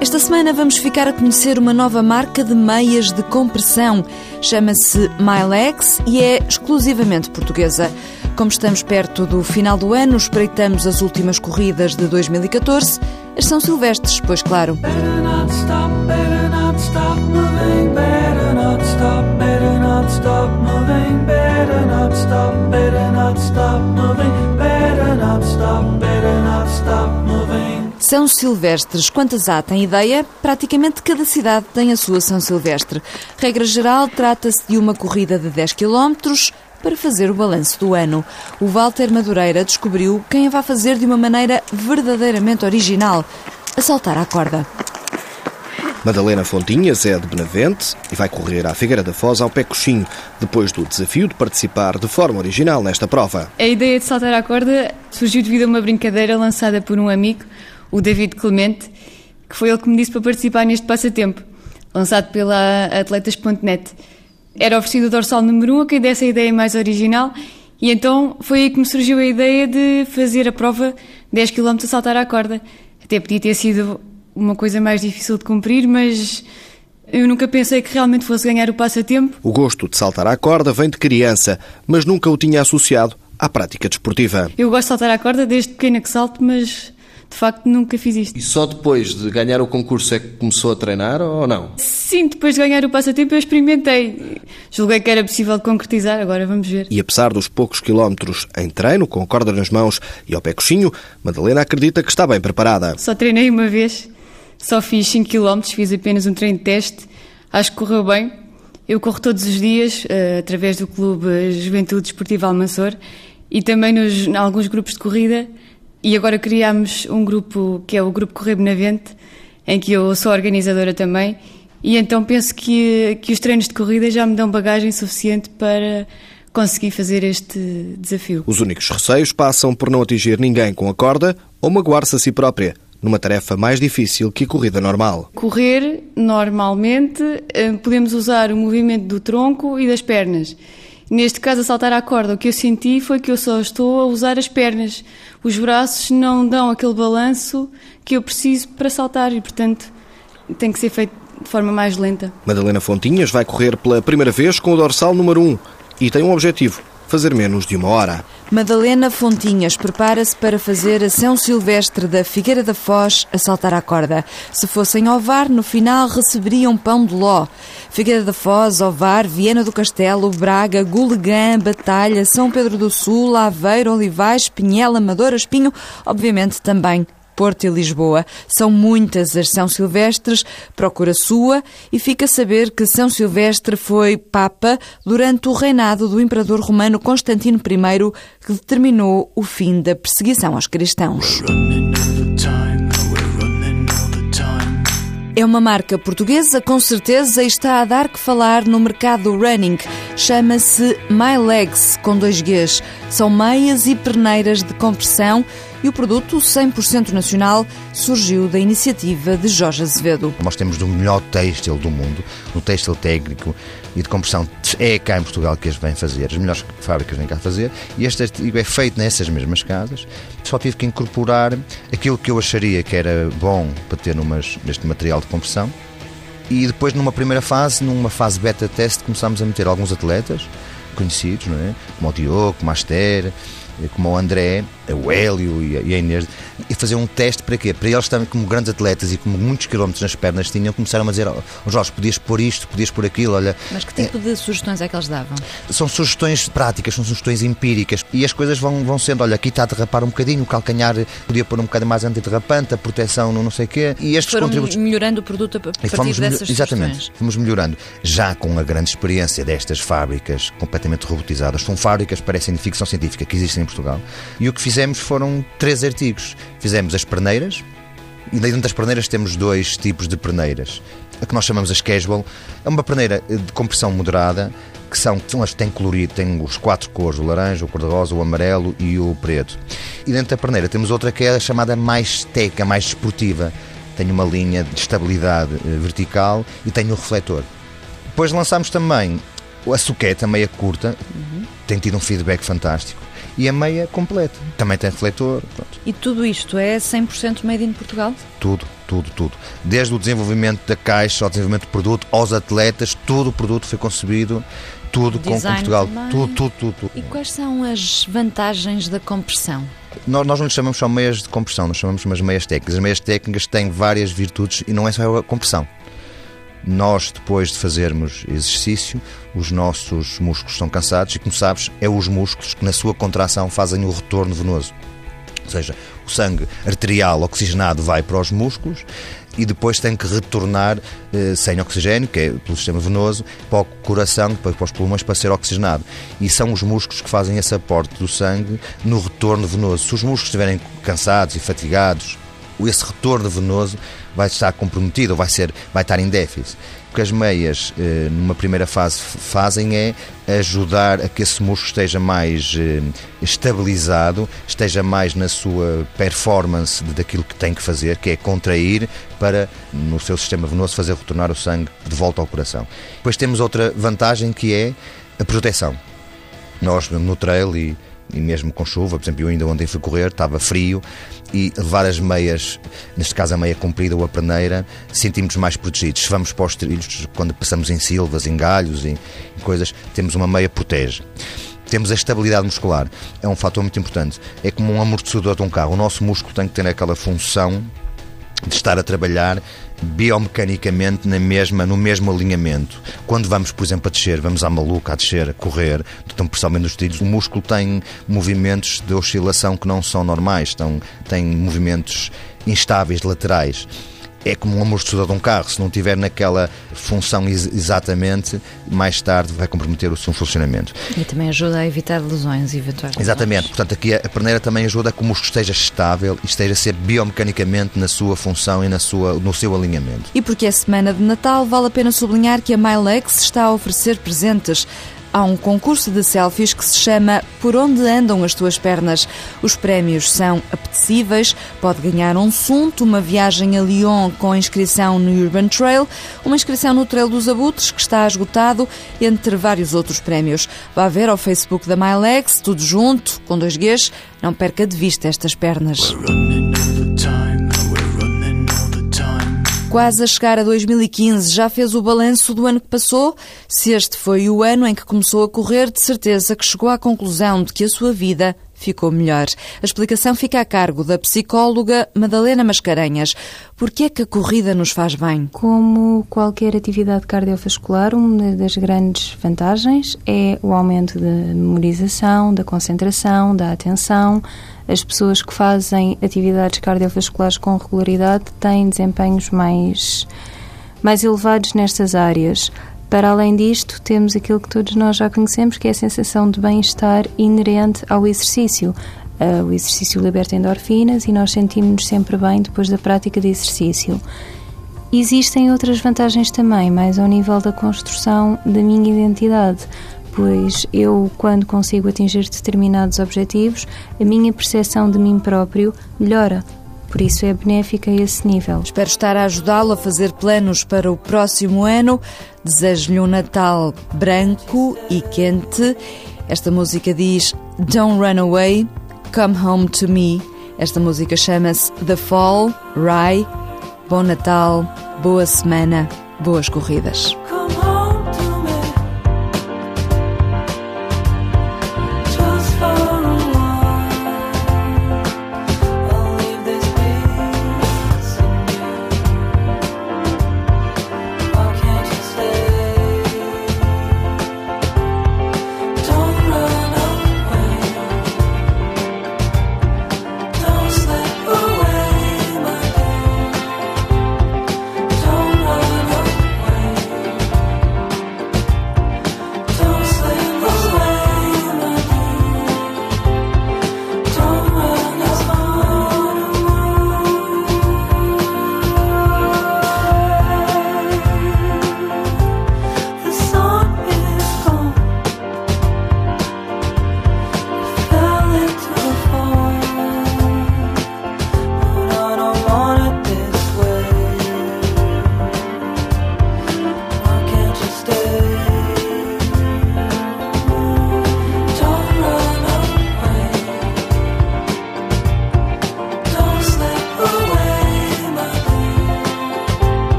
Esta semana vamos ficar a conhecer uma nova marca de meias de compressão. Chama-se MyLegs e é exclusivamente portuguesa. Como estamos perto do final do ano, espreitamos as últimas corridas de 2014. As São Silvestres, pois claro. São Silvestres, quantas há? Tem ideia? Praticamente cada cidade tem a sua São Silvestre. Regra geral, trata-se de uma corrida de 10 km para fazer o balanço do ano. O Walter Madureira descobriu quem a vai fazer de uma maneira verdadeiramente original, a saltar à corda. Madalena Fontinhas é de Benavente e vai correr à Figueira da Foz ao pé coxinho, depois do desafio de participar de forma original nesta prova. A ideia de saltar à corda surgiu devido a uma brincadeira lançada por um amigo o David Clemente, que foi ele que me disse para participar neste passatempo, lançado pela Atletas.net. Era oferecido o dorsal número 1 um a quem desse a ideia mais original, e então foi aí que me surgiu a ideia de fazer a prova 10 km a saltar à corda. Até podia ter sido uma coisa mais difícil de cumprir, mas eu nunca pensei que realmente fosse ganhar o passatempo. O gosto de saltar à corda vem de criança, mas nunca o tinha associado à prática desportiva. Eu gosto de saltar à corda desde pequena que salto, mas de facto nunca fiz isto. E só depois de ganhar o concurso é que começou a treinar ou não? Sim, depois de ganhar o passatempo eu experimentei. Julguei que era possível concretizar, agora vamos ver. E apesar dos poucos quilómetros em treino, com corda nas mãos e ao pé coxinho, Madalena acredita que está bem preparada. Só treinei uma vez, só fiz 5 km, fiz apenas um treino de teste, acho que correu bem. Eu corro todos os dias, uh, através do Clube Juventude Esportiva Almansor e também nos, em alguns grupos de corrida e agora criámos um grupo que é o Grupo Correio Benavente, em que eu sou organizadora também, e então penso que, que os treinos de corrida já me dão bagagem suficiente para conseguir fazer este desafio. Os únicos receios passam por não atingir ninguém com a corda ou magoar-se a si própria numa tarefa mais difícil que a corrida normal. Correr, normalmente, eh, podemos usar o movimento do tronco e das pernas. Neste caso, a saltar à corda, o que eu senti foi que eu só estou a usar as pernas. Os braços não dão aquele balanço que eu preciso para saltar e, portanto, tem que ser feito de forma mais lenta. Madalena Fontinhas vai correr pela primeira vez com o dorsal número 1 e tem um objetivo: fazer menos de uma hora. Madalena Fontinhas prepara-se para fazer a São Silvestre da Figueira da Foz a saltar à corda. Se fossem Ovar, no final receberiam pão de ló. Figueira da Foz, Ovar, Viena do Castelo, Braga, Gulegã, Batalha, São Pedro do Sul, Aveiro, Olivais, Pinhela, Amadora, Espinho, obviamente também Porto e Lisboa. São muitas as São Silvestres, procura sua e fica a saber que São Silvestre foi Papa durante o reinado do Imperador Romano Constantino I, que determinou o fim da perseguição aos cristãos. É uma marca portuguesa, com certeza, e está a dar que falar no mercado do running. Chama-se My Legs, com dois Gs. São meias e perneiras de compressão e o produto 100% nacional surgiu da iniciativa de Jorge Azevedo. Nós temos do melhor têxtil do mundo, no têxtil técnico e de compressão. É cá em Portugal que as vêm fazer, as melhores fábricas vêm cá fazer e este artigo é feito nessas mesmas casas. Só tive que incorporar aquilo que eu acharia que era bom para ter numas, neste material de compressão. E depois, numa primeira fase, numa fase beta teste, começámos a meter alguns atletas conhecidos, não é? como o Diogo, como a Aster, como o André, o Hélio e a Inês, e fazer um teste para quê? Para eles também, como grandes atletas e como muitos quilómetros nas pernas tinham, começaram a dizer: oh, Jorge, podias pôr isto, podias pôr aquilo. Olha, Mas que tipo é, de sugestões é que eles davam? São sugestões práticas, são sugestões empíricas e as coisas vão, vão sendo: olha, aqui está a derrapar um bocadinho, o calcanhar podia pôr um bocadinho mais antiderrapante, a proteção no não sei o quê. E estes Foram contributos. melhorando o produto a partir fomos, dessas Exatamente, sugestões. fomos melhorando. Já com a grande experiência destas fábricas completamente robotizadas, são fábricas, parecem de ficção científica, que existem em Portugal, e o que fizemos foram três artigos. Fizemos as perneiras, e dentro das perneiras temos dois tipos de perneiras. A que nós chamamos as casual é uma perneira de compressão moderada, que são, são as que têm colorido, têm os quatro cores, o laranja, o cor-de-rosa, o amarelo e o preto. E dentro da perneira temos outra que é a chamada mais teca, mais esportiva. Tem uma linha de estabilidade eh, vertical e tem o refletor. Depois lançámos também a suqueta, meia curta, uhum. tem tido um feedback fantástico e a meia completa. Também tem refletor. Pronto. E tudo isto é 100% made in Portugal? Tudo. tudo, tudo. Desde o desenvolvimento da caixa, ao desenvolvimento do produto, aos atletas, todo o produto foi concebido, tudo com, com Portugal, tudo, tudo, tudo, tudo. E quais são as vantagens da compressão? Nós, nós não lhe chamamos só meias de compressão, nós chamamos umas meias técnicas. As meias técnicas têm várias virtudes e não é só a compressão. Nós, depois de fazermos exercício, os nossos músculos estão cansados e, como sabes, é os músculos que na sua contração fazem o retorno venoso. Ou seja, o sangue arterial oxigenado vai para os músculos e depois tem que retornar eh, sem oxigênio, que é pelo sistema venoso, para o coração, depois para os pulmões, para ser oxigenado. E são os músculos que fazem esse aporte do sangue no retorno venoso. Se os músculos estiverem cansados e fatigados, esse retorno venoso vai estar comprometido, vai, ser, vai estar em déficit. O que as meias, eh, numa primeira fase, fazem é ajudar a que esse músculo esteja mais eh, estabilizado, esteja mais na sua performance daquilo que tem que fazer, que é contrair para, no seu sistema venoso, fazer retornar o sangue de volta ao coração. Depois temos outra vantagem que é a proteção. Nós, no trail e e mesmo com chuva, por exemplo, eu ainda ontem fui correr, estava frio e levar as meias, neste caso a meia comprida ou a perneira, sentimos mais protegidos. Se vamos para os trilhos, quando passamos em silvas, em galhos e coisas, temos uma meia protege. Temos a estabilidade muscular, é um fator muito importante. É como um amortecedor de um carro. O nosso músculo tem que ter aquela função de estar a trabalhar biomecanicamente na mesma, no mesmo alinhamento. Quando vamos, por exemplo, a descer, vamos à maluca, a descer, a correr, então, principalmente nos trilhos, o músculo tem movimentos de oscilação que não são normais, estão, tem movimentos instáveis, laterais é como um amortecedor de um carro. Se não tiver naquela função ex exatamente, mais tarde vai comprometer o seu funcionamento. E também ajuda a evitar lesões eventuais. Exatamente. Portanto, aqui a perneira também ajuda a que o músculo esteja estável e esteja a ser biomecanicamente na sua função e na sua, no seu alinhamento. E porque é semana de Natal, vale a pena sublinhar que a Milex está a oferecer presentes há um concurso de selfies que se chama Por Onde Andam as Tuas Pernas. Os prémios são apetecíveis, pode ganhar um sunto, uma viagem a Lyon com inscrição no Urban Trail, uma inscrição no Trail dos Abutres, que está esgotado, entre vários outros prémios. Vá ver ao Facebook da MyLegs, tudo junto, com dois Gs, não perca de vista estas pernas. Quase a chegar a 2015, já fez o balanço do ano que passou? Se este foi o ano em que começou a correr, de certeza que chegou à conclusão de que a sua vida ficou melhor. A explicação fica a cargo da psicóloga Madalena Mascarenhas. Por que é que a corrida nos faz bem? Como qualquer atividade cardiovascular, uma das grandes vantagens é o aumento da memorização, da concentração, da atenção, as pessoas que fazem atividades cardiovasculares com regularidade têm desempenhos mais, mais elevados nestas áreas. Para além disto, temos aquilo que todos nós já conhecemos, que é a sensação de bem-estar inerente ao exercício. Uh, o exercício liberta endorfinas e nós sentimos-nos sempre bem depois da prática de exercício. Existem outras vantagens também, mais ao nível da construção da minha identidade pois eu, quando consigo atingir determinados objetivos, a minha percepção de mim próprio melhora. Por isso é benéfica a esse nível. Espero estar a ajudá-lo a fazer planos para o próximo ano. Desejo-lhe um Natal branco e quente. Esta música diz Don't Run Away, Come Home to Me. Esta música chama-se The Fall, Rye. Bom Natal, boa semana, boas corridas.